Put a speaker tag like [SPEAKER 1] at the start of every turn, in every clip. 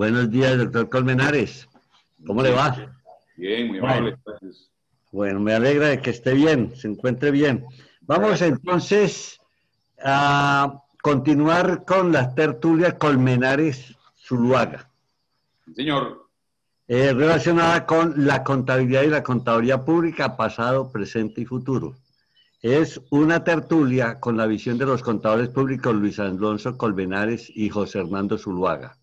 [SPEAKER 1] Buenos días, doctor Colmenares. ¿Cómo le va?
[SPEAKER 2] Bien, muy amable.
[SPEAKER 1] Bueno, me alegra de que esté bien, se encuentre bien. Vamos entonces a continuar con la tertulia Colmenares Zuluaga.
[SPEAKER 2] Señor.
[SPEAKER 1] Eh, relacionada con la contabilidad y la contaduría pública, pasado, presente y futuro. Es una tertulia con la visión de los contadores públicos Luis Alonso Colmenares y José Hernando Zuluaga.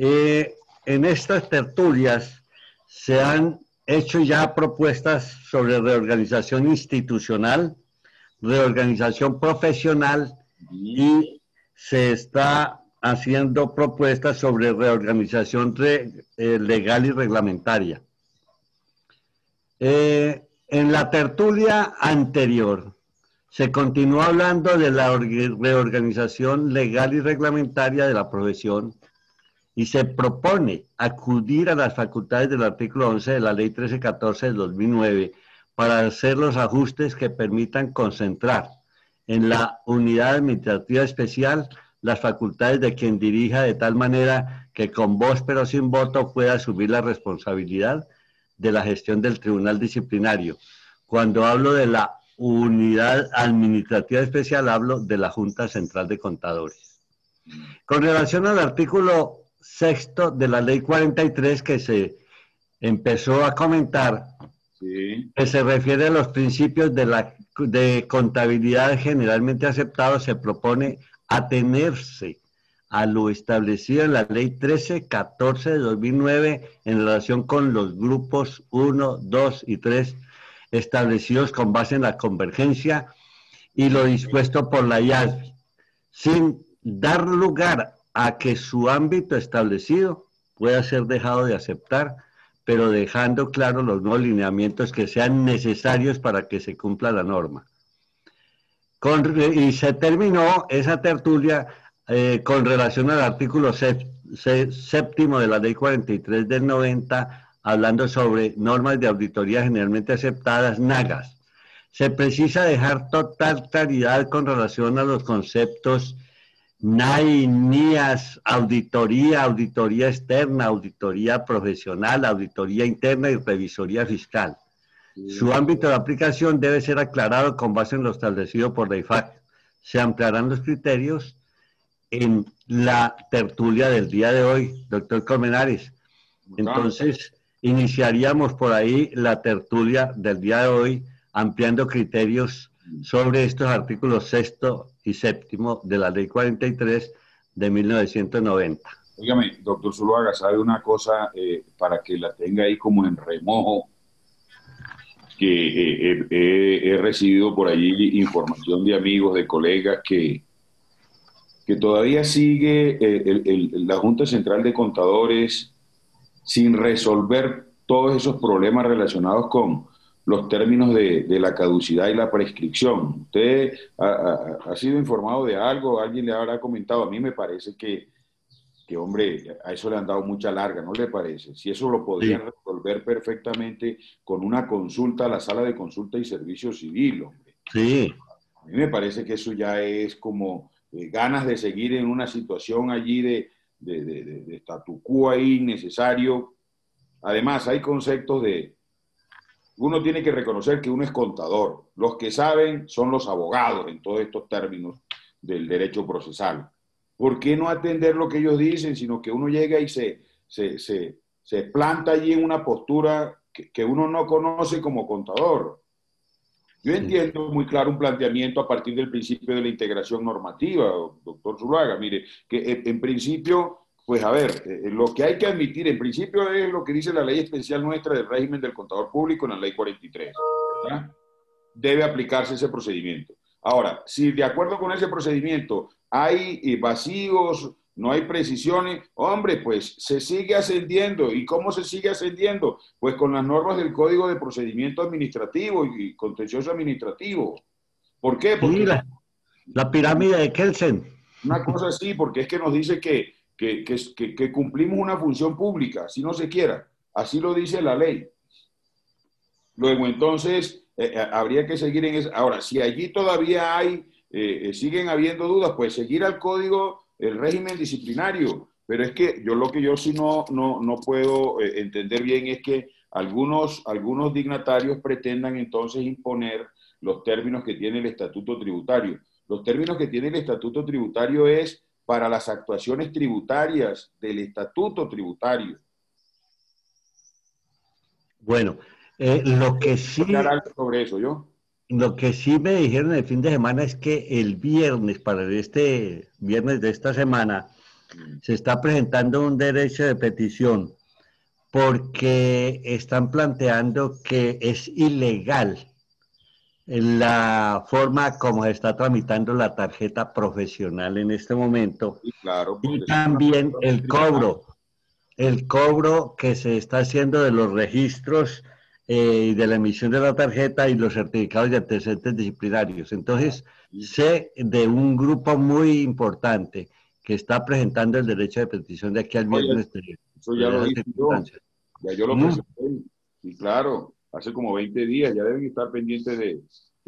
[SPEAKER 1] Eh, en estas tertulias se han hecho ya propuestas sobre reorganización institucional, reorganización profesional y se está haciendo propuestas sobre reorganización eh, legal y reglamentaria. Eh, en la tertulia anterior se continuó hablando de la reorganización legal y reglamentaria de la profesión y se propone acudir a las facultades del artículo 11 de la Ley 1314 del 2009 para hacer los ajustes que permitan concentrar en la unidad administrativa especial las facultades de quien dirija de tal manera que con voz pero sin voto pueda asumir la responsabilidad de la gestión del tribunal disciplinario. Cuando hablo de la unidad administrativa especial, hablo de la Junta Central de Contadores. Con relación al artículo sexto de la ley 43 que se empezó a comentar, que se refiere a los principios de, la, de contabilidad generalmente aceptados, se propone atenerse a lo establecido en la ley 1314 de 2009 en relación con los grupos 1, 2 y 3 establecidos con base en la convergencia y lo dispuesto por la IASB, sin dar lugar a que su ámbito establecido pueda ser dejado de aceptar, pero dejando claros los nuevos lineamientos que sean necesarios para que se cumpla la norma. y se terminó esa tertulia eh, con relación al artículo séptimo de la ley 43 del 90, hablando sobre normas de auditoría generalmente aceptadas, NAGAS. Se precisa dejar total claridad con relación a los conceptos NAI, NIAS, auditoría, auditoría externa, auditoría profesional, auditoría interna y revisoría fiscal. Su ámbito de aplicación debe ser aclarado con base en lo establecido por la IFAC. Se ampliarán los criterios en la tertulia del día de hoy, doctor Colmenares. Entonces, iniciaríamos por ahí la tertulia del día de hoy, ampliando criterios sobre estos artículos sexto y séptimo de la ley 43 de 1990.
[SPEAKER 2] Óigame, doctor Zuluaga, ¿sabe una cosa eh, para que la tenga ahí como en remojo? Que eh, eh, he recibido por allí información de amigos, de colegas que, que todavía sigue la Junta Central de Contadores sin resolver todos esos problemas relacionados con los términos de, la caducidad y la prescripción. ¿Usted ha, sido informado de algo? ¿Alguien le habrá comentado? A mí me parece que, que, hombre, a eso le han dado mucha larga, ¿no le parece? Si eso lo podrían resolver perfectamente con una consulta a la sala de consulta y servicio civil, hombre.
[SPEAKER 1] Sí.
[SPEAKER 2] A mí me parece que eso ya es como eh, ganas de seguir en una situación allí de, de, de, de statu quo ahí necesario. Además, hay conceptos de, uno tiene que reconocer que uno es contador. Los que saben son los abogados en todos estos términos del derecho procesal. ¿Por qué no atender lo que ellos dicen, sino que uno llega y se, se, planta allí en una postura que, uno no conoce como contador? Yo entiendo muy claro un planteamiento a partir del principio de la integración normativa, doctor Zulaga. Mire, que en principio pues a ver, eh, eh, lo que hay que admitir en principio es lo que dice la ley especial nuestra del régimen del contador público en la ley 43. Debe aplicarse ese procedimiento. Ahora, si de acuerdo con ese procedimiento hay eh, vacíos, no hay precisiones, hombre, pues se sigue ascendiendo. ¿Y cómo se sigue ascendiendo? Pues con las normas del Código de Procedimiento Administrativo y Contencioso Administrativo. ¿Por qué?
[SPEAKER 1] Porque la, la pirámide de Kelsen.
[SPEAKER 2] Una cosa así, porque es que nos dice que que, cumplimos una función pública, si no se quiera. Así lo dice la ley. Luego, entonces, eh, eh, habría que seguir en eso. Ahora, si allí todavía hay, eh, siguen habiendo dudas, pues seguir al código, el régimen disciplinario. Pero es que yo lo que yo sí no, no, no puedo entender bien es que algunos, algunos dignatarios pretendan entonces imponer los términos que tiene el estatuto tributario. Los términos que tiene el estatuto tributario es para las actuaciones tributarias del estatuto tributario.
[SPEAKER 1] Bueno, eh, lo que sí...
[SPEAKER 2] sobre eso, yo?
[SPEAKER 1] Lo que sí me dijeron el fin de semana es que el viernes, para este viernes de esta semana, mm. se está presentando un derecho de petición porque están planteando que es ilegal la forma como se está tramitando la tarjeta profesional en este momento.
[SPEAKER 2] Y, claro,
[SPEAKER 1] y también el cobro, el cobro que se está haciendo de los registros eh, y de la emisión de la tarjeta y los certificados de antecedentes disciplinarios. Entonces, sé de un grupo muy importante que está presentando el derecho de petición de aquí al viernes.
[SPEAKER 2] Eso ya lo hice yo. Ya yo lo presenté. Y claro, hace como 20 días, ya deben estar pendientes de,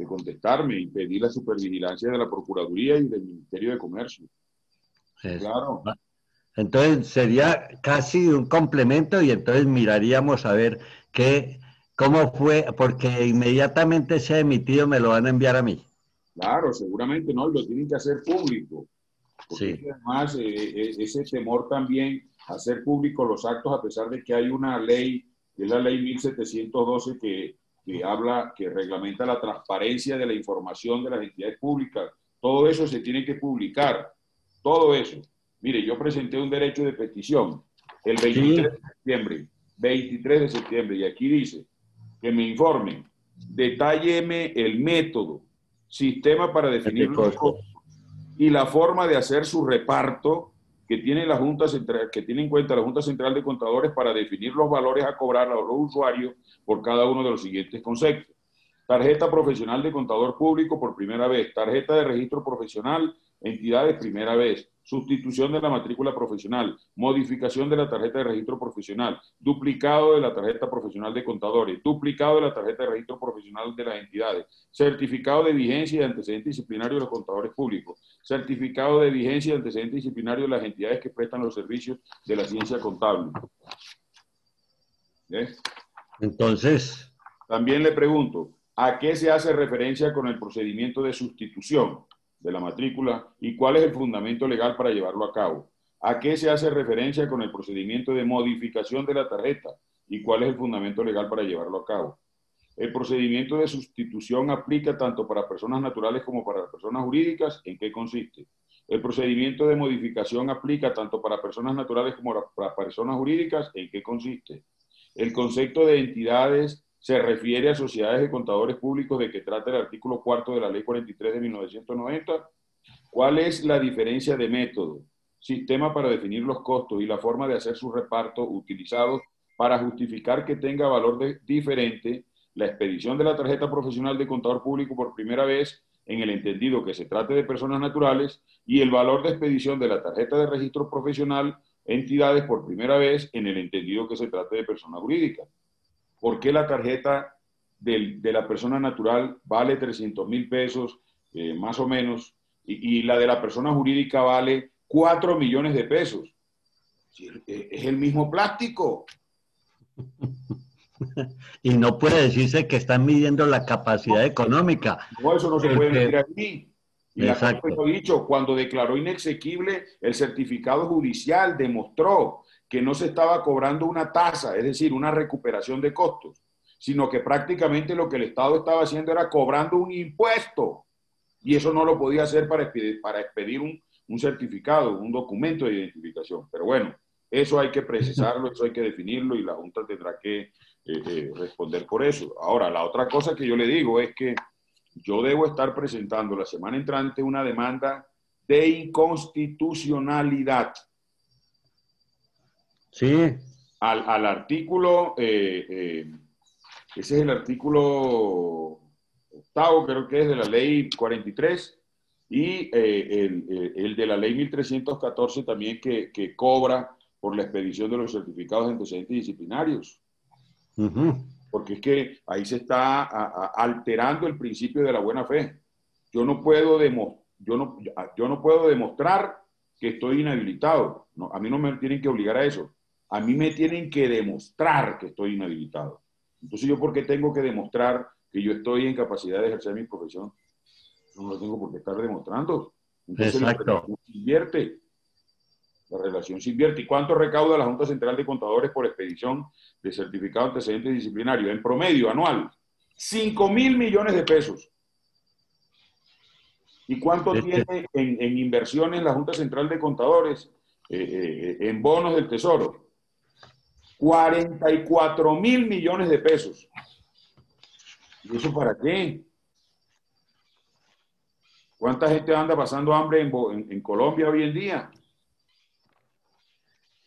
[SPEAKER 2] contestarme y pedir la supervigilancia de la Procuraduría y del Ministerio de Comercio.
[SPEAKER 1] Claro. Entonces sería casi un complemento y entonces miraríamos a ver qué, cómo fue, porque inmediatamente se ha emitido me lo van a enviar a mí.
[SPEAKER 2] Claro, seguramente no, lo tienen que hacer público. sí. además eh, eh, ese temor también hacer público los actos a pesar de que hay una ley es la ley 1712 que, que habla, que reglamenta la transparencia de la información de las entidades públicas. Todo eso se tiene que publicar, todo eso. Mire, yo presenté un derecho de petición el 23 de septiembre, 23 de septiembre, y aquí dice que me informen, detálleme el método, sistema para definir los costos y la forma de hacer su reparto que tiene que en cuenta la Junta Central de Contadores para definir los valores a cobrar a los usuarios por cada uno de los siguientes conceptos. Tarjeta profesional de contador público por primera vez, tarjeta de registro profesional, entidades primera vez, sustitución de la matrícula profesional, modificación de la tarjeta de registro profesional, duplicado de la tarjeta profesional de contadores, duplicado de la tarjeta de registro profesional de las entidades, certificado de vigencia de antecedentes disciplinarios de los contadores públicos, certificado de vigencia de antecedentes disciplinarios de las entidades que prestan los servicios de la ciencia contable.
[SPEAKER 1] Entonces.
[SPEAKER 2] También le pregunto, ¿a qué se hace referencia con el procedimiento de sustitución? De la matrícula y cuál es el fundamento legal para llevarlo a cabo. ¿A qué se hace referencia con el procedimiento de modificación de la tarjeta y cuál es el fundamento legal para llevarlo a cabo? El procedimiento de sustitución aplica tanto para personas naturales como para personas jurídicas. ¿En qué consiste? El procedimiento de modificación aplica tanto para personas naturales como para personas jurídicas. ¿En qué consiste? El concepto de entidades se refiere a sociedades de contadores públicos de que trata el artículo cuarto de la ley 43 de 1990. ¿Cuál es la diferencia de método, sistema para definir los costos y la forma de hacer su reparto utilizados para justificar que tenga valor diferente la expedición de la tarjeta profesional de contador público por primera vez en el entendido que se trate de personas naturales y el valor de expedición de la tarjeta de registro profesional entidades por primera vez en el entendido que se trate de persona jurídica? ¿Por qué la tarjeta de la persona natural vale 300 mil pesos, eh, más o menos, y, la de la persona jurídica vale 4 millones de pesos? Eh, es el mismo plástico.
[SPEAKER 1] y no puede decirse que están midiendo la capacidad económica.
[SPEAKER 2] No, eso no se puede medir aquí. Y la Corte lo dicho, cuando declaró inexequible el certificado judicial, demostró que no se estaba cobrando una tasa, es decir, una recuperación de costos, sino que prácticamente lo que el Estado estaba haciendo era cobrando un impuesto. Y eso no lo podía hacer para expedir, para expedir un, certificado, un documento de identificación. Pero bueno, eso hay que precisarlo, eso hay que definirlo y la Junta tendrá que eh, eh, responder por eso. Ahora, la otra cosa que yo le digo es que yo debo estar presentando la semana entrante una demanda de inconstitucionalidad
[SPEAKER 1] Sí.
[SPEAKER 2] Al, artículo, eh, eh, ese es el artículo octavo, creo que es de la ley 43, y eh, el, de la ley 1314 también que, cobra por la expedición de los certificados de antecedentes disciplinarios. Porque es que ahí se está alterando el principio de la buena fe. Yo no puedo, yo no, yo no puedo demostrar que estoy inhabilitado. No, a mí no me tienen que obligar a eso. A mí me tienen que demostrar que estoy inhabilitado. Entonces, ¿yo por qué tengo que demostrar que yo estoy en capacidad de ejercer mi profesión? No lo tengo por qué estar demostrando. Entonces, la relación se invierte. La relación se invierte. ¿Y cuánto recauda la Junta Central de Contadores por expedición de certificado antecedente disciplinario? En promedio, anual, 5 mil millones de pesos. ¿Y cuánto tiene en, inversiones la Junta Central de Contadores eh, eh, en bonos del Tesoro? 44 mil millones de pesos. ¿Y eso para qué? ¿Cuánta gente anda pasando hambre en, Colombia hoy en día?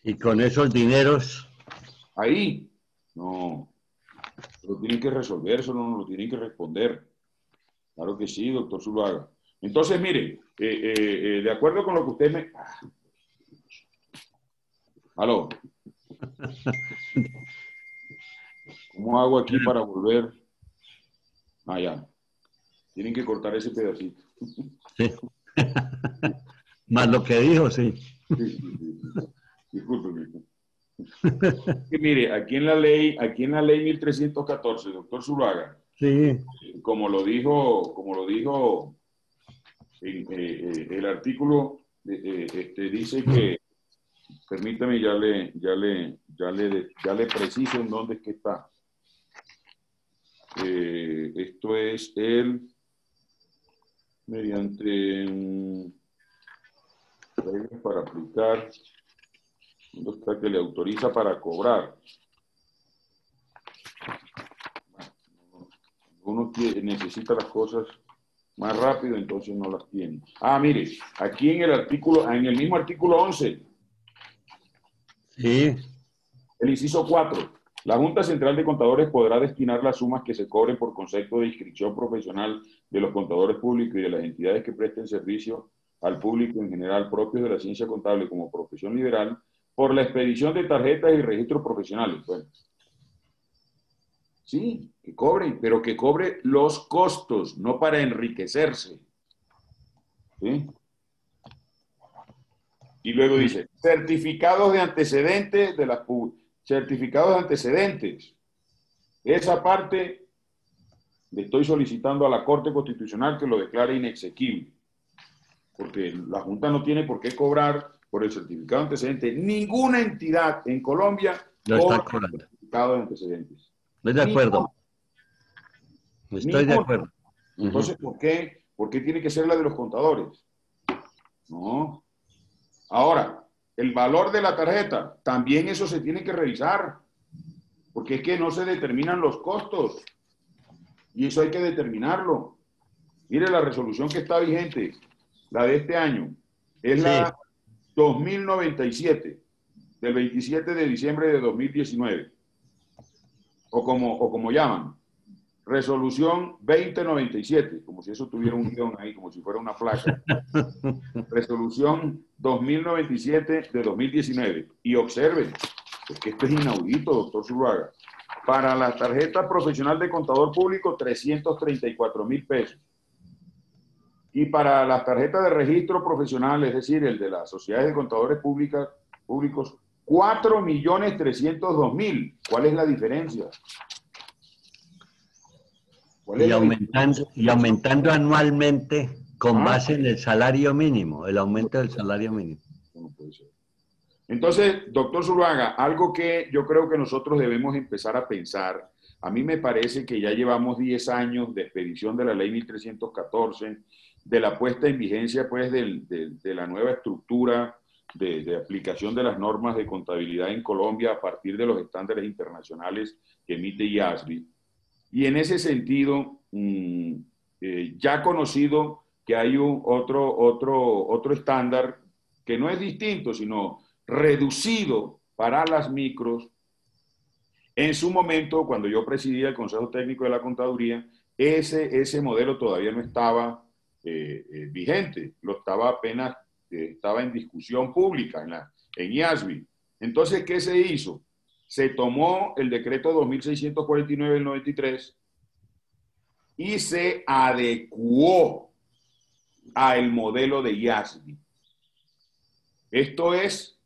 [SPEAKER 1] Y con esos dineros.
[SPEAKER 2] Ahí. No. Lo tienen que resolver, eso no lo tienen que responder. Claro que sí, doctor Zuluaga. Entonces, mire, eh, eh, de acuerdo con lo que usted me... Ah. Aló. ¿Cómo hago aquí para volver? Ah, ya. Tienen que cortar ese pedacito.
[SPEAKER 1] Sí. Más lo que dijo, sí.
[SPEAKER 2] Disculpe. mire, aquí en la ley, aquí en la ley 1314, doctor Zulaga,
[SPEAKER 1] sí.
[SPEAKER 2] como lo dijo, como lo dijo eh, eh, el artículo, eh, este, dice que Permítame, ya le, ya le, ya le, ya le preciso en dónde es que está. Eh, esto es el mediante reglas para aplicar, ¿dónde está que le autoriza para cobrar? Uno necesita las cosas más rápido, entonces no las tiene. Ah, mire, aquí en el artículo, en el mismo artículo 11,
[SPEAKER 1] Sí.
[SPEAKER 2] El inciso 4. La Junta Central de Contadores podrá destinar las sumas que se cobren por concepto de inscripción profesional de los contadores públicos y de las entidades que presten servicio al público en general propios de la ciencia contable como profesión liberal por la expedición de tarjetas y registros profesionales. Sí, que cobren, pero que cobre los costos, no para enriquecerse. ¿Sí? Y luego dice, certificados de antecedentes de las certificados de antecedentes. Esa parte le estoy solicitando a la Corte Constitucional que lo declare inexequible, porque la Junta no tiene por qué cobrar por el certificado de antecedentes. Ninguna entidad en Colombia
[SPEAKER 1] no está cobrando.
[SPEAKER 2] certificado de antecedentes.
[SPEAKER 1] Estoy de acuerdo. Estoy de acuerdo.
[SPEAKER 2] Entonces, ¿por qué? ¿por qué tiene que ser la de los contadores? No, Ahora, el valor de la tarjeta, también eso se tiene que revisar, porque es que no se determinan los costos y eso hay que determinarlo. Mire la resolución que está vigente, la de este año, es la 2097 del 27 de diciembre de 2019, o como, o como llaman, Resolución 2097, como si eso tuviera un guion ahí, como si fuera una placa. Resolución 2097 de 2019. Y observen, es que esto es inaudito, doctor Zuluaga. Para la tarjeta profesional de contador público, 334 mil pesos. Y para las tarjetas de registro profesional, es decir, el de las sociedades de contadores públicas, públicos, 4 millones 302 mil. ¿Cuál es la diferencia?
[SPEAKER 1] Y aumentando, y aumentando anualmente con ah. base en el salario mínimo, el aumento del salario mínimo.
[SPEAKER 2] Entonces, doctor Zuluaga, algo que yo creo que nosotros debemos empezar a pensar, a mí me parece que ya llevamos 10 años de expedición de la ley 1314, de la puesta en vigencia pues de, la nueva estructura de, de, aplicación de las normas de contabilidad en Colombia a partir de los estándares internacionales que emite IASBI. Y en ese sentido, mm, eh, ya conocido que hay un otro, otro, otro estándar que no es distinto, sino reducido para las micros. En su momento, cuando yo presidía el Consejo Técnico de la Contaduría, ese, ese modelo todavía no estaba eh, eh, vigente, lo estaba apenas, estaba en discusión pública en, la, en IASBI. Entonces, ¿qué se hizo? Se tomó el decreto 2649 del 93 y se adecuó al modelo de IASBI. Esto es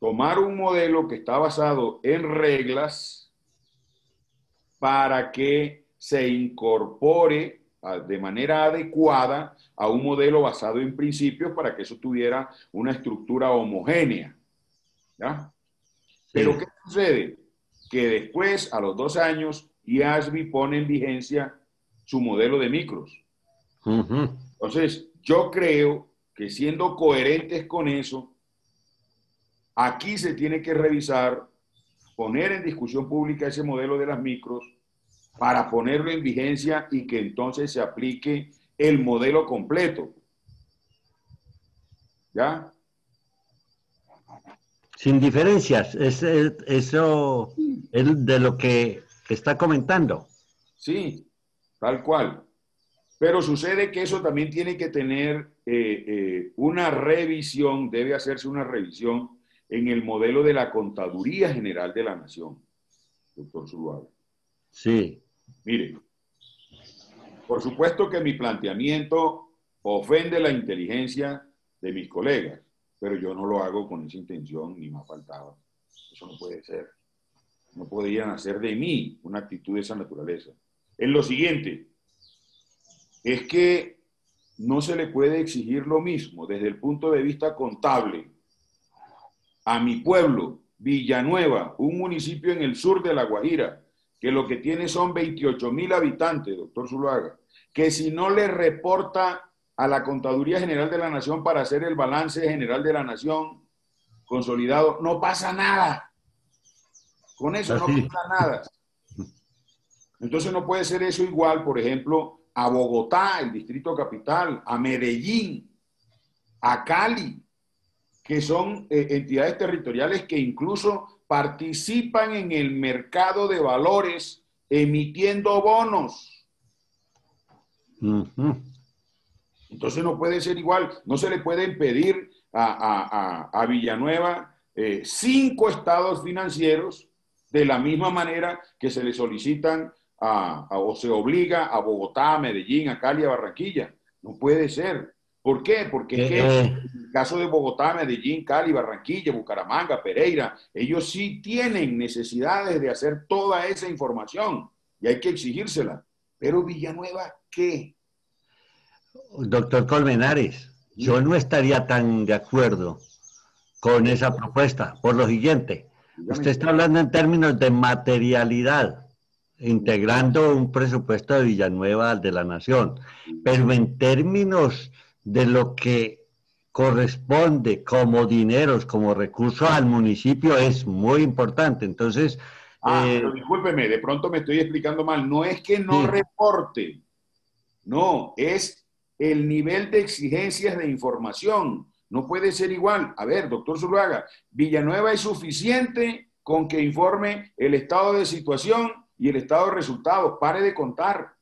[SPEAKER 2] tomar un modelo que está basado en reglas para que se incorpore de manera adecuada a un modelo basado en principios para que eso tuviera una estructura homogénea. ¿ya? Pero ¿qué sucede? Que después, a los dos años, IASBI pone en vigencia su modelo de micros. Entonces, yo creo que siendo coherentes con eso, aquí se tiene que revisar, poner en discusión pública ese modelo de las micros para ponerlo en vigencia y que entonces se aplique el modelo completo. ¿Ya?
[SPEAKER 1] Sin diferencias, es, eso es de lo que está comentando.
[SPEAKER 2] Sí, tal cual. Pero sucede que eso también tiene que tener eh, eh, una revisión, debe hacerse una revisión en el modelo de la Contaduría General de la Nación, doctor Zuluaga.
[SPEAKER 1] Sí.
[SPEAKER 2] Mire, por supuesto que mi planteamiento ofende la inteligencia de mis colegas, pero yo no lo hago con esa intención ni me ha faltado. Eso no puede ser. No podrían hacer de mí una actitud de esa naturaleza. Es lo siguiente, es que no se le puede exigir lo mismo desde el punto de vista contable a mi pueblo, Villanueva, un municipio en el sur de La Guajira, que lo que tiene son 28 mil habitantes, doctor Zuluaga, que si no le reporta a la Contaduría General de la Nación para hacer el balance general de la Nación consolidado, no pasa nada. Con eso no pasa nada. Entonces no puede ser eso igual, por ejemplo, a Bogotá, el distrito capital, a Medellín, a Cali, que son eh, entidades territoriales que incluso participan en el mercado de valores emitiendo bonos. Entonces no puede ser igual, no se le puede pedir a, Villanueva eh, cinco estados financieros de la misma manera que se le solicitan o se obliga a Bogotá, a Medellín, a Cali, a Barranquilla. No puede ser. ¿Por qué? Porque eh, eh. en el caso de Bogotá, Medellín, Cali, Barranquilla, Bucaramanga, Pereira, ellos sí tienen necesidades de hacer toda esa información y hay que exigírsela. Pero Villanueva, ¿qué?
[SPEAKER 1] Doctor Colmenares, yo no estaría tan de acuerdo con esa propuesta por lo siguiente. Usted está hablando en términos de materialidad integrando un presupuesto de Villanueva al de la Nación, pero en términos de lo que corresponde como dineros, como recursos al municipio es muy importante. Entonces...
[SPEAKER 2] Ah, eh, pero discúlpeme, de pronto me estoy explicando mal. No es que no reporte, no, es el nivel de exigencias de información. No puede ser igual. A ver, doctor Zuluaga, Villanueva es suficiente con que informe el estado de situación y el estado de resultados. Pare de contar.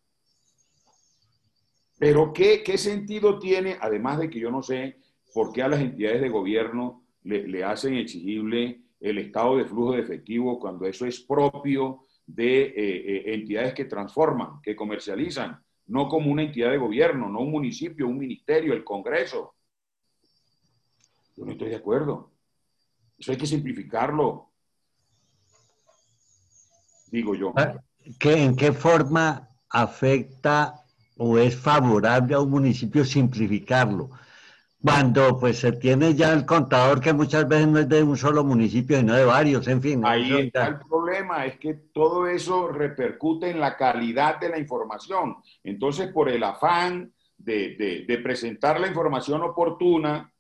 [SPEAKER 2] Pero ¿qué, ¿qué, sentido tiene, además de que yo no sé por qué a las entidades de gobierno le, hacen exigible el estado de flujo de efectivo cuando eso es propio de eh, eh, entidades que transforman, que comercializan, no como una entidad de gobierno, no un municipio, un ministerio, el Congreso. Yo no estoy de acuerdo. Eso hay que simplificarlo digo yo. Ah,
[SPEAKER 1] ¿En qué forma afecta o es favorable a un municipio simplificarlo? Cuando pues se tiene ya el contador que muchas veces no es de un solo municipio, sino de varios, en fin.
[SPEAKER 2] Ahí está el problema, es que todo eso repercute en la calidad de la información. Entonces, por el afán de, de presentar la información oportuna,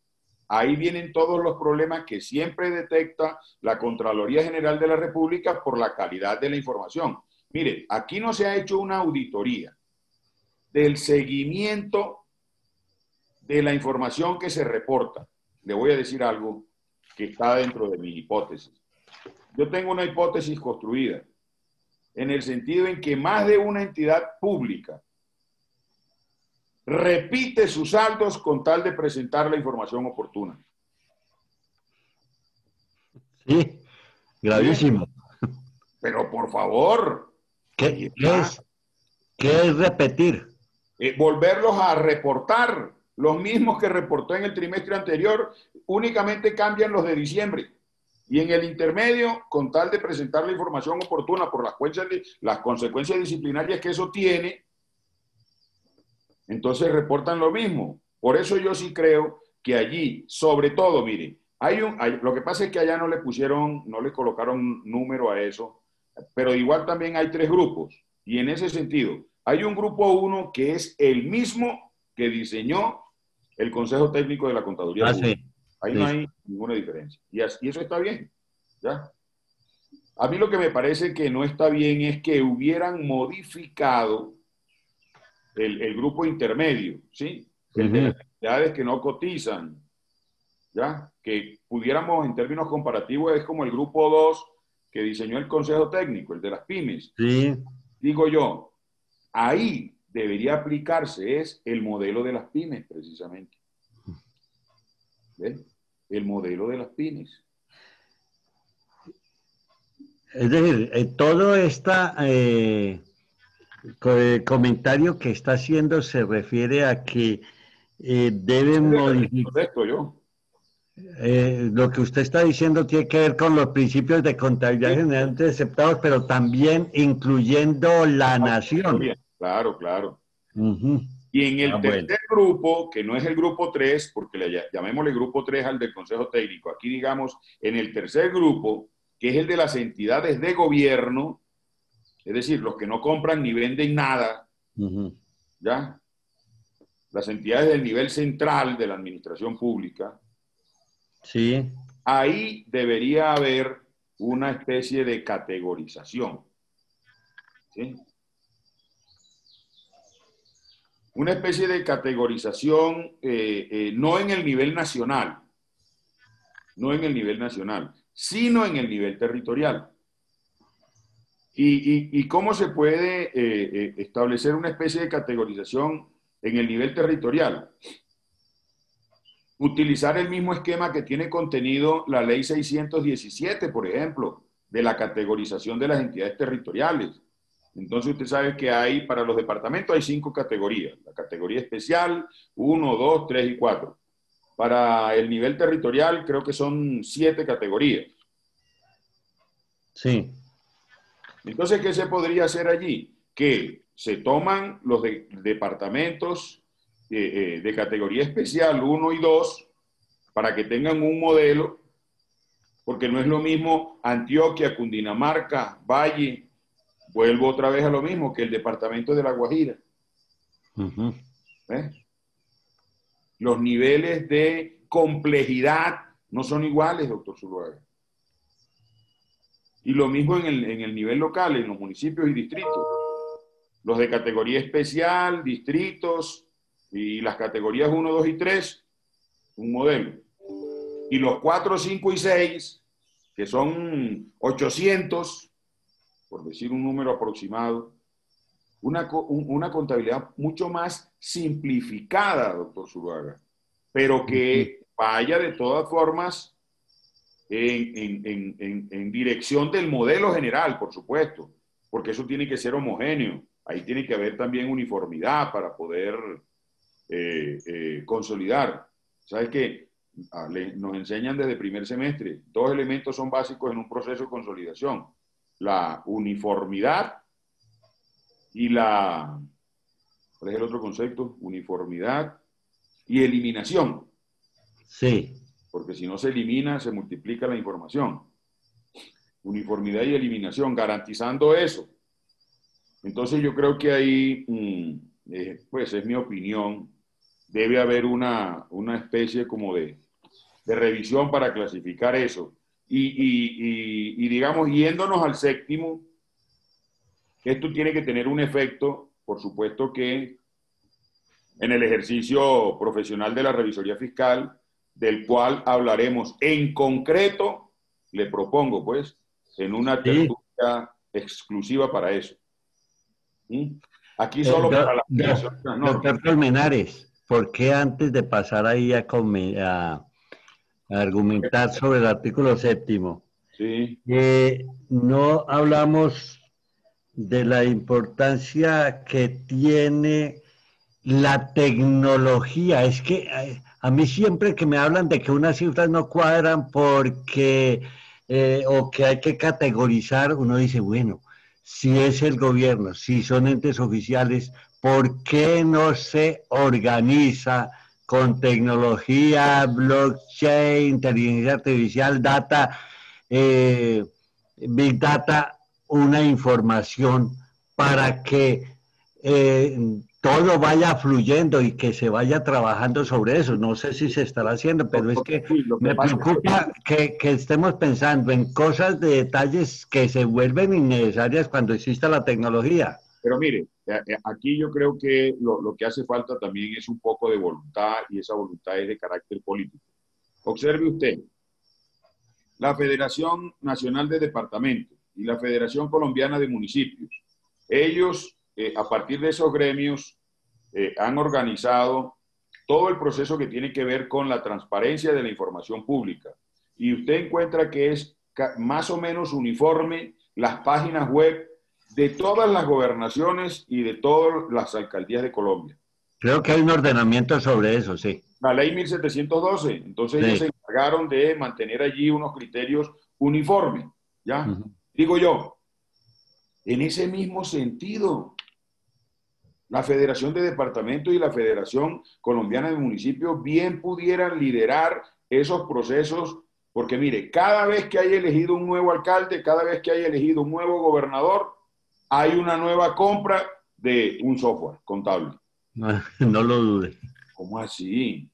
[SPEAKER 2] Ahí vienen todos los problemas que siempre detecta la Contraloría General de la República por la calidad de la información. Mire, aquí no se ha hecho una auditoría del seguimiento de la información que se reporta. Le voy a decir algo que está dentro de mi hipótesis. Yo tengo una hipótesis construida en el sentido en que más de una entidad pública repite sus saldos con tal de presentar la información oportuna.
[SPEAKER 1] Sí, gravísimo.
[SPEAKER 2] Pero por favor.
[SPEAKER 1] ¿Qué, es, ¿qué es repetir?
[SPEAKER 2] Eh, volverlos a reportar los mismos que reportó en el trimestre anterior, únicamente cambian los de diciembre. Y en el intermedio, con tal de presentar la información oportuna por las, las consecuencias disciplinarias que eso tiene, entonces reportan lo mismo. Por eso yo sí creo que allí, sobre todo, mire, hay un, lo que pasa es que allá no le pusieron, no le colocaron número a eso, pero igual también hay tres grupos. Y en ese sentido, hay un grupo uno que es el mismo que diseñó el Consejo Técnico de la Contaduría. Ah, Ahí no hay ninguna diferencia. Y, y eso está bien. ¿ya? A mí lo que me parece que no está bien es que hubieran modificado el, grupo intermedio, ¿sí? El de las entidades que no cotizan, ¿ya? Que pudiéramos en términos comparativos es como el grupo 2 que diseñó el Consejo Técnico, el de las pymes.
[SPEAKER 1] Sí.
[SPEAKER 2] Digo yo, ahí debería aplicarse es el modelo de las pymes, precisamente. ¿Ven? El modelo de las pymes.
[SPEAKER 1] Es decir, eh, todo este comentario que está haciendo se refiere a que deben modificar. lo que usted está diciendo tiene que ver con los principios de contabilidad generalmente aceptados, pero también incluyendo la nación.
[SPEAKER 2] Claro, claro. Y en el ah, tercer grupo, que no es el grupo 3, porque le llamémosle grupo 3 al del Consejo Técnico, aquí digamos, en el tercer grupo, que es el de las entidades de gobierno, es decir, los que no compran ni venden nada, ¿ya? Las entidades del nivel central de la administración pública.
[SPEAKER 1] Sí.
[SPEAKER 2] Ahí debería haber una especie de categorización. ¿sí? Una especie de categorización eh, eh, no en el nivel nacional, no en el nivel nacional, sino en el nivel territorial. ¿Y, cómo se puede eh, establecer una especie de categorización en el nivel territorial? Utilizar el mismo esquema que tiene contenido la ley 617, por ejemplo, de la categorización de las entidades territoriales. Entonces usted sabe que hay, para los departamentos hay cinco categorías. La categoría especial, 1, 2, 3 y 4. Para el nivel territorial creo que son siete categorías.
[SPEAKER 1] Sí.
[SPEAKER 2] Entonces, ¿qué se podría hacer allí? Que se toman los departamentos eh, eh, de categoría especial 1 y 2 para que tengan un modelo, porque no es lo mismo Antioquia, Cundinamarca, Valle, vuelvo otra vez a lo mismo que el departamento de La Guajira. ¿Eh? Los niveles de complejidad no son iguales, doctor Zuluaga. Y lo mismo en el, nivel local, en los municipios y distritos. Los de categoría especial, distritos y las categorías 1, 2 y 3, un modelo. Y los 4, 5 y 6, que son 800, por decir un número aproximado, una, una contabilidad mucho más simplificada, doctor Zuluaga, pero que vaya de todas formas en, dirección del modelo general, por supuesto, porque eso tiene que ser homogéneo. Ahí tiene que haber también uniformidad para poder eh, eh, consolidar. ¿Sabes qué? Ah, nos enseñan desde primer semestre, dos elementos son básicos en un proceso de consolidación. La uniformidad y la... ¿Cuál es el otro concepto? Uniformidad y eliminación.
[SPEAKER 1] Sí.
[SPEAKER 2] Porque si no se elimina, se multiplica la información. Uniformidad y eliminación, garantizando eso. Entonces yo creo que ahí, mm, eh, pues es mi opinión, debe haber una, especie como de, revisión para clasificar eso. Y, y, digamos, yéndonos al séptimo, esto tiene que tener un efecto, por supuesto que en el ejercicio profesional de la revisoría fiscal, del cual hablaremos en concreto, le propongo pues, en una tertulia exclusiva para eso. ¿Mm? Aquí solo para la...
[SPEAKER 1] Doctor Colmenares, ¿por qué antes de pasar ahí a, a, argumentar sobre el artículo séptimo,
[SPEAKER 2] sí.
[SPEAKER 1] eh, no hablamos de la importancia que tiene la tecnología, es que eh, a mí siempre que me hablan de que unas cifras no cuadran porque eh, o que hay que categorizar, uno dice, bueno, si es el gobierno, si son entes oficiales, ¿por qué no se organiza con tecnología, blockchain, inteligencia artificial, data, eh, big data, una información para que eh, todo vaya fluyendo y que se vaya trabajando sobre eso. No sé si se estará haciendo, pero es que me preocupa que, estemos pensando en cosas de detalles que se vuelven innecesarias cuando exista la tecnología.
[SPEAKER 2] Pero mire, eh, eh, aquí yo creo que lo, que hace falta también es un poco de voluntad y esa voluntad es de carácter político. Observe usted, la Federación Nacional de Departamentos y la Federación Colombiana de Municipios, ellos eh, a partir de esos gremios han organizado todo el proceso que tiene que ver con la transparencia de la información pública. Y usted encuentra que es más o menos uniforme las páginas web de todas las gobernaciones y de todas las alcaldías de Colombia.
[SPEAKER 1] Creo que hay un ordenamiento sobre eso, sí.
[SPEAKER 2] La ley 1712. Entonces ellos se encargaron de mantener allí unos criterios uniformes, ¿ya? Digo yo, en ese mismo sentido, la Federación de Departamentos y la Federación Colombiana de Municipios bien pudieran liderar esos procesos, porque mire, cada vez que hay elegido un nuevo alcalde, cada vez que hay elegido un nuevo gobernador, hay una nueva compra de un software contable.
[SPEAKER 1] No, lo dude.
[SPEAKER 2] ¿Cómo así?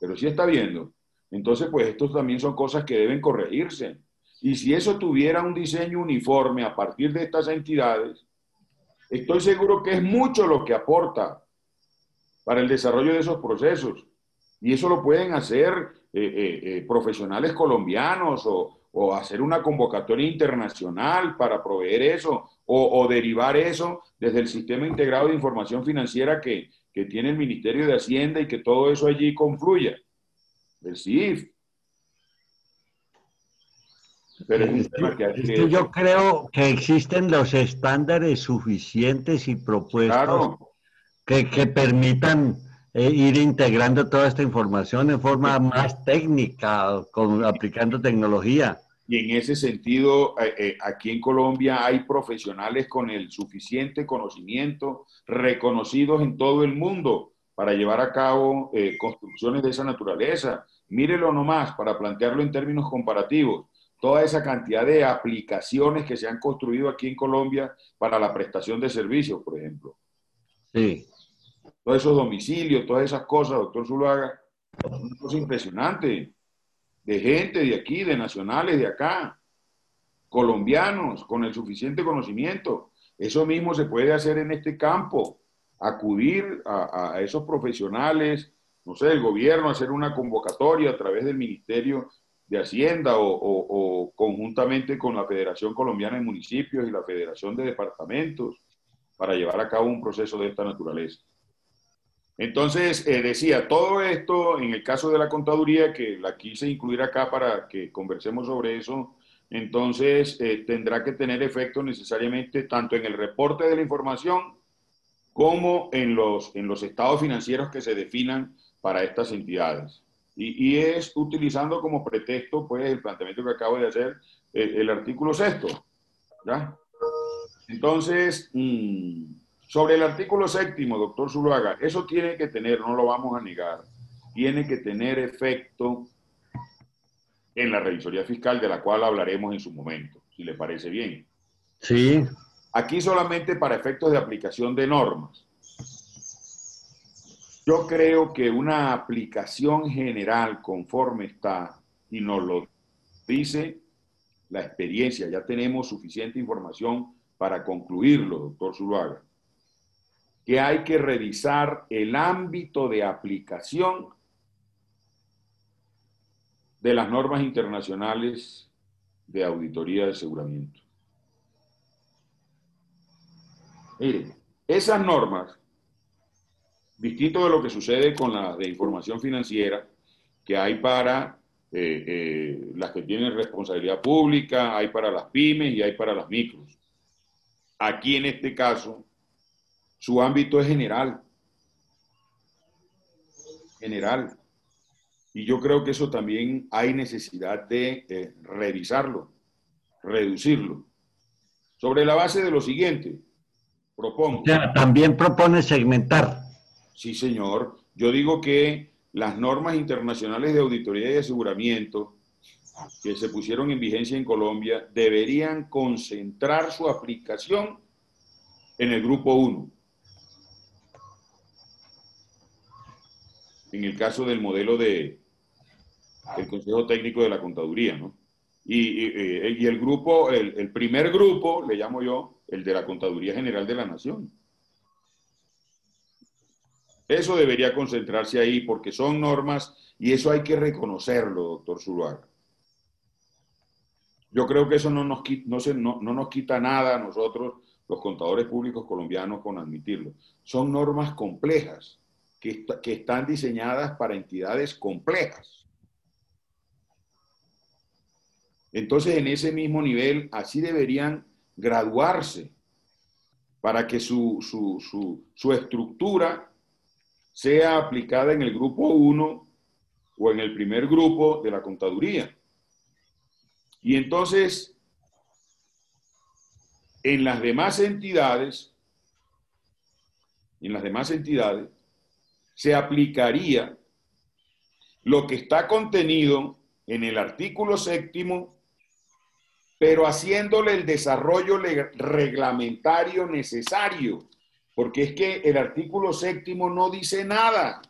[SPEAKER 2] Pero sí está viendo. Entonces, pues estos también son cosas que deben corregirse. Y si eso tuviera un diseño uniforme a partir de estas entidades, estoy seguro que es mucho lo que aporta para el desarrollo de esos procesos. Y eso lo pueden hacer eh, eh, eh, profesionales colombianos o, o hacer una convocatoria internacional para proveer eso, o, derivar eso desde el sistema integrado de información financiera que, tiene el Ministerio de Hacienda y que todo eso allí confluya. El CIF.
[SPEAKER 1] Pero yo creo que existen los estándares suficientes y propuestos que, permitan eh, ir integrando toda esta información en forma más técnica, con, aplicando tecnología.
[SPEAKER 2] Y en ese sentido, eh, eh, aquí en Colombia hay profesionales con el suficiente conocimiento, reconocidos en todo el mundo, para llevar a cabo eh, construcciones de esa naturaleza. Mírelo nomás, para plantearlo en términos comparativos, toda esa cantidad de aplicaciones que se han construido aquí en Colombia para la prestación de servicios, por ejemplo.
[SPEAKER 1] Sí.
[SPEAKER 2] Todos esos domicilios, todas esas cosas, doctor Zuluaga, es una cosa impresionante de gente de aquí, de nacionales de acá, colombianos con el suficiente conocimiento. Eso mismo se puede hacer en este campo, acudir a, esos profesionales, no sé, el gobierno, hacer una convocatoria a través del Ministerio de Hacienda o, conjuntamente con la Federación Colombiana de Municipios y la Federación de Departamentos para llevar a cabo un proceso de esta naturaleza. Entonces, eh, decía, todo esto, en el caso de la contaduría, que la quise incluir acá para que conversemos sobre eso, entonces eh, tendrá que tener efecto necesariamente tanto en el reporte de la información como en los, en los estados financieros que se definan para estas entidades. Y, es utilizando como pretexto, pues, el planteamiento que acabo de hacer, eh, el, artículo sexto. ¿ya? Entonces, mm, sobre el artículo séptimo, doctor Zuluaga, eso tiene que tener, no lo vamos a negar, tiene que tener efecto en la revisoría fiscal, de la cual hablaremos en su momento, si le parece bien.
[SPEAKER 1] Sí.
[SPEAKER 2] Aquí solamente para efectos de aplicación de normas. Yo creo que una aplicación general conforme está, y nos lo dice la experiencia, ya tenemos suficiente información para concluirlo, doctor Zuluaga que hay que revisar el ámbito de aplicación de las normas internacionales de auditoría de aseguramiento. Miren, esas normas, distinto de lo que sucede con las de información financiera, que hay para eh, eh, las que tienen responsabilidad pública, hay para las pymes y hay para las micros. Aquí en este caso, su ámbito es general. general. Y yo creo que eso también hay necesidad de eh, revisarlo, reducirlo. Sobre la base de lo siguiente, propongo.
[SPEAKER 1] también propone segmentar.
[SPEAKER 2] Sí, señor. Yo digo que las normas internacionales de auditoría y aseguramiento que se pusieron en vigencia en Colombia deberían concentrar su aplicación en el grupo 1. En el caso del modelo de el Consejo Técnico de la Contaduría, ¿no? Y, el grupo, el primer grupo, le llamo yo, el de la Contaduría General de la Nación. Eso debería concentrarse ahí porque son normas y eso hay que reconocerlo, doctor Zuluaga. Yo creo que eso no nos, no, no nos quita nada a nosotros, los contadores públicos colombianos, con admitirlo. Son normas complejas que, están diseñadas para entidades complejas. Entonces, en ese mismo nivel, así deberían graduarse para que su, su, su, su estructura sea aplicada en el grupo 1 o en el primer grupo de la contaduría. Y entonces, en las demás entidades, en las demás entidades, se aplicaría lo que está contenido en el artículo séptimo, pero haciéndole el desarrollo reglamentario necesario, porque es que el artículo séptimo no dice nada.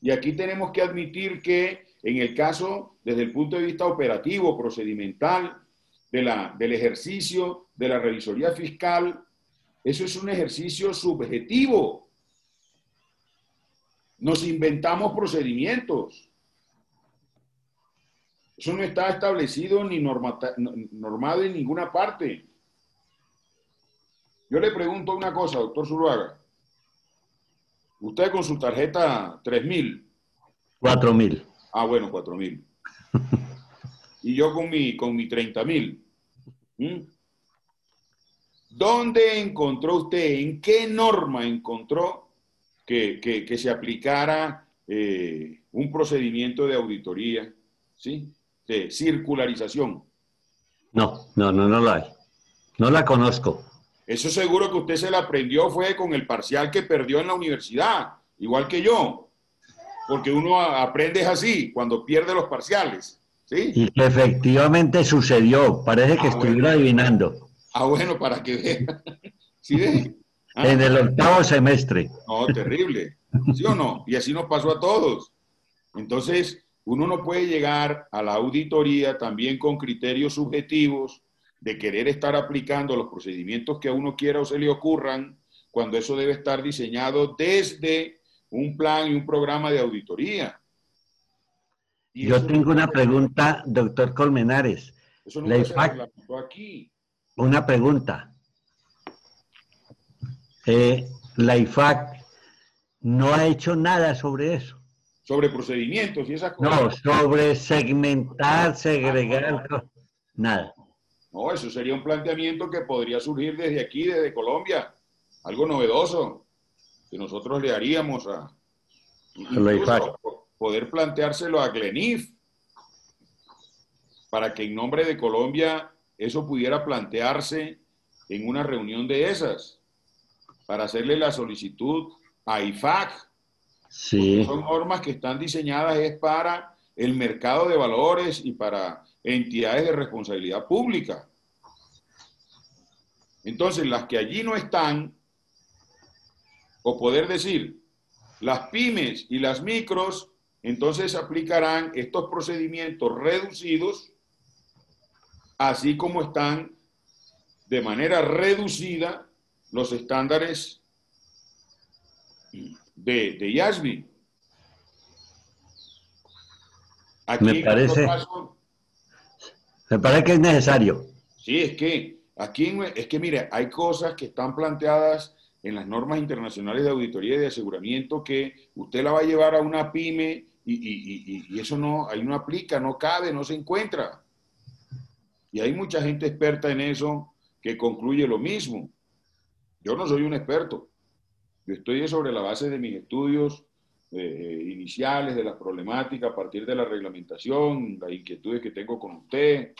[SPEAKER 2] Y aquí tenemos que admitir que en el caso, desde el punto de vista operativo, procedimental, de la, del ejercicio de la revisoría fiscal, eso es un ejercicio subjetivo. Nos inventamos procedimientos. Eso no está establecido ni normado en ninguna parte. Yo le pregunto una cosa, doctor Zuluaga. Usted con su tarjeta 3000.
[SPEAKER 1] 4000.
[SPEAKER 2] Ah, bueno, 4 mil. y yo con mi, con mi 30 mil. ¿Mm? ¿Dónde encontró usted, en qué norma encontró que, se aplicara eh, un procedimiento de auditoría, ¿sí? De circularización.
[SPEAKER 1] No, no, no, no la hay. No la conozco.
[SPEAKER 2] Eso seguro que usted se la aprendió fue con el parcial que perdió en la universidad, igual que yo porque uno aprende así cuando pierde los parciales. ¿sí?
[SPEAKER 1] Y que efectivamente sucedió, parece que ah, estuviera adivinando.
[SPEAKER 2] Ah, bueno, para que vea. ¿Sí
[SPEAKER 1] ah. En el octavo semestre.
[SPEAKER 2] No, terrible. ¿Sí o no? Y así nos pasó a todos. Entonces, uno no puede llegar a la auditoría también con criterios subjetivos de querer estar aplicando los procedimientos que a uno quiera o se le ocurran, cuando eso debe estar diseñado desde un plan y un programa de auditoría.
[SPEAKER 1] Yo tengo una pregunta, doctor Colmenares.
[SPEAKER 2] Eso no aquí.
[SPEAKER 1] Una pregunta. Eh, la IFAC no ha hecho nada sobre eso.
[SPEAKER 2] Sobre procedimientos y esas cosas.
[SPEAKER 1] No, sobre segmentar, segregar, nada.
[SPEAKER 2] No, eso sería un planteamiento que podría surgir desde aquí, desde Colombia. Algo novedoso que nosotros le haríamos a poder planteárselo a Glenif para que en nombre de Colombia eso pudiera plantearse en una reunión de esas, para hacerle la solicitud a IFAC.
[SPEAKER 1] Sí.
[SPEAKER 2] Son normas que están diseñadas es para el mercado de valores y para entidades de responsabilidad pública. Entonces, las que allí no están, o poder decir, las pymes y las micros entonces aplicarán estos procedimientos reducidos, así como están de manera reducida los estándares de, de IASBI.
[SPEAKER 1] me parece, me parece que es necesario.
[SPEAKER 2] Sí, es que aquí es que mire, hay cosas que están planteadas en las normas internacionales de auditoría y de aseguramiento que usted la va a llevar a una pyme y, eso no, ahí no aplica, no cabe, no se encuentra. Y hay mucha gente experta en eso que concluye lo mismo. Yo no soy un experto. Yo estoy sobre la base de mis estudios eh, iniciales de las problemáticas a partir de la reglamentación, las inquietudes que tengo con usted,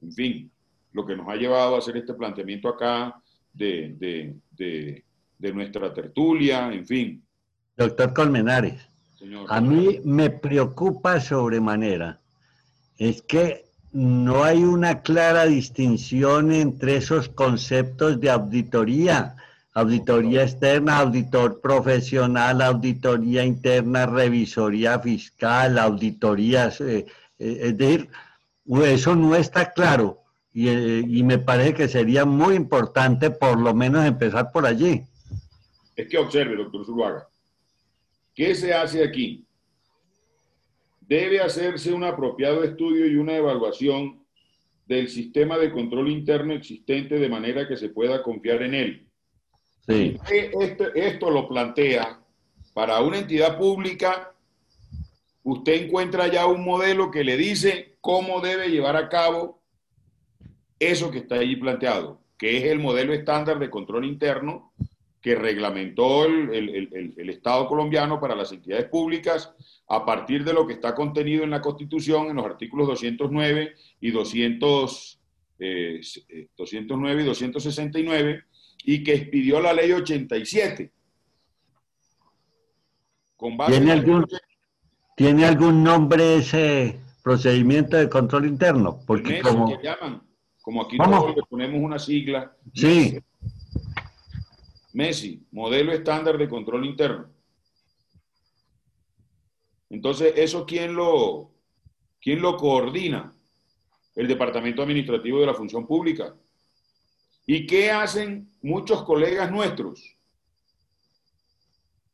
[SPEAKER 2] en fin, lo que nos ha llevado a hacer este planteamiento acá de, nuestra tertulia, en fin.
[SPEAKER 1] Doctor Colmenares, a mí me preocupa sobremanera, es que no hay una clara distinción entre esos conceptos de auditoría auditoría externa, auditor profesional, auditoría interna, revisoría fiscal, auditorías, eh, eh, es decir, eso no está claro eh, y, me parece que sería muy importante por lo menos empezar por allí.
[SPEAKER 2] Es que observe, doctor Zuluaga, ¿qué se hace aquí? Debe hacerse un apropiado estudio y una evaluación del sistema de control interno existente de manera que se pueda confiar en él Sí. Esto, esto lo plantea para una entidad pública. Usted encuentra ya un modelo que le dice cómo debe llevar a cabo eso que está allí planteado, que es el modelo estándar de control interno que reglamentó el, Estado colombiano para las entidades públicas a partir de lo que está contenido en la Constitución en los artículos 209 y 200, 209 eh, y 269 y que expidió la ley 87.
[SPEAKER 1] ¿Tiene, algún, ¿Tiene algún nombre ese procedimiento de control interno?
[SPEAKER 2] Porque como... llaman, como aquí todos le ponemos una sigla.
[SPEAKER 1] Sí.
[SPEAKER 2] MESI, Modelo Estándar de Control Interno. Entonces, ¿eso quién lo, quién lo coordina? El Departamento Administrativo de la Función Pública. ¿Y qué hacen muchos colegas nuestros?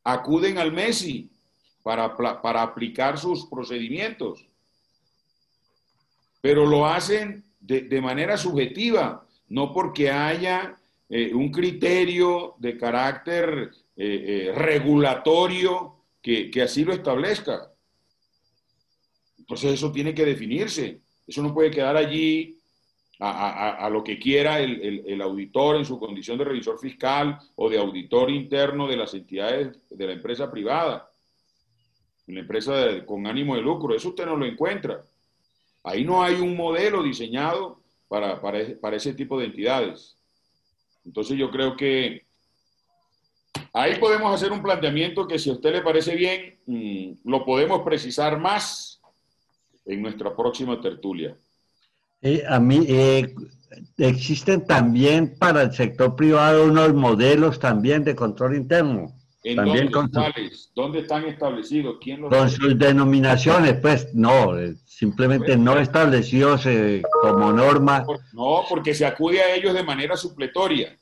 [SPEAKER 2] Acuden al MESI para, para aplicar sus procedimientos, pero lo hacen de, manera subjetiva, no porque haya eh, un criterio de carácter eh, eh, regulatorio que, que así lo establezca. Entonces eso tiene que definirse. Eso no puede quedar allí a, lo que quiera el, auditor en su condición de revisor fiscal o de auditor interno de las entidades de la empresa privada, la empresa con ánimo de lucro. Eso usted no lo encuentra. Ahí no hay un modelo diseñado para, para, ese tipo de entidades. Entonces yo creo que ahí podemos hacer un planteamiento que si a usted le parece bien, mm, lo podemos precisar más en nuestra próxima tertulia.
[SPEAKER 1] Eh, a mí, eh, existen también para el sector privado unos modelos también de control interno.
[SPEAKER 2] ¿En
[SPEAKER 1] también
[SPEAKER 2] dónde, ¿Dónde están establecidos? ¿Quién los
[SPEAKER 1] con sus denominaciones, pues no, eh, simplemente no establecidos como norma.
[SPEAKER 2] no, porque se acude a ellos de manera supletoria.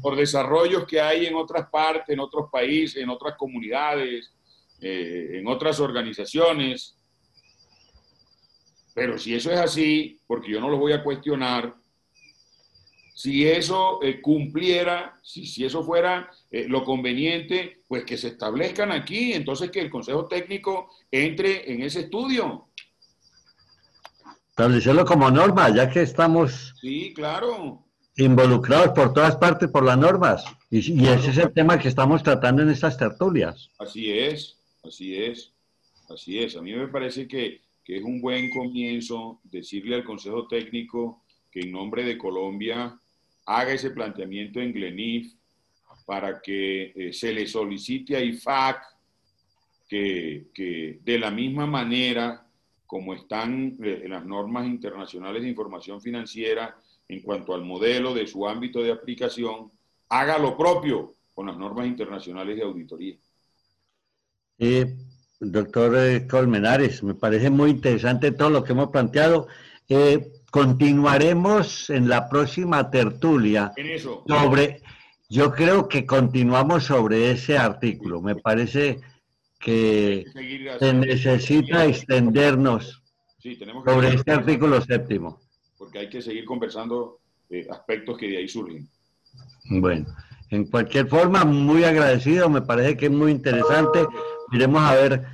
[SPEAKER 2] Por desarrollos que hay en otras partes, en otros países, en otras comunidades, en otras organizaciones. Pero si eso es así, porque yo no lo voy a cuestionar, si eso eh, cumpliera, si, si, eso fuera eh, lo conveniente, pues que se establezcan aquí, entonces que el Consejo Técnico entre en ese estudio.
[SPEAKER 1] Establecerlo como norma, ya que estamos
[SPEAKER 2] sí, claro.
[SPEAKER 1] involucrados por todas partes por las normas. Y, y ese es el tema que estamos tratando en estas tertulias.
[SPEAKER 2] Así es, así es, así es. A mí me parece que que es un buen comienzo decirle al Consejo Técnico que en nombre de Colombia haga ese planteamiento en Glenif para que eh, se le solicite a IFAC que, que de la misma manera como están eh, las normas internacionales de información financiera en cuanto al modelo de su ámbito de aplicación, haga lo propio con las normas internacionales de auditoría.
[SPEAKER 1] Doctor eh, Colmenares. Me parece muy interesante todo lo que hemos planteado. Continuaremos en la próxima tertulia sobre, yo creo que continuamos sobre ese artículo. Me parece que se necesita extendernos sobre este artículo séptimo.
[SPEAKER 2] Porque hay que seguir conversando eh, aspectos que de ahí surgen.
[SPEAKER 1] Bueno, en cualquier forma, muy agradecido, me parece que es muy interesante. Miremos a ver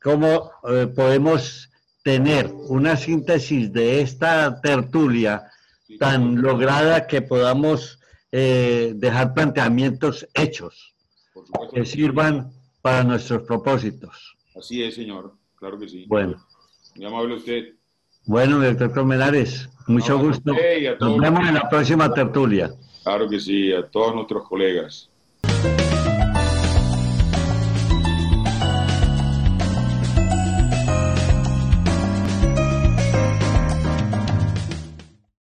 [SPEAKER 1] cómo eh, podemos tener una síntesis de esta tertulia tan lograda que podamos eh, dejar planteamientos hechos que sirvan para nuestros propósitos.
[SPEAKER 2] Así es, señor. Claro que sí.
[SPEAKER 1] Bueno.
[SPEAKER 2] Muy amable usted.
[SPEAKER 1] Bueno, doctor Colmenares, mucho gusto. Nos vemos en la próxima tertulia.
[SPEAKER 2] Claro que sí, a todos nuestros colegas.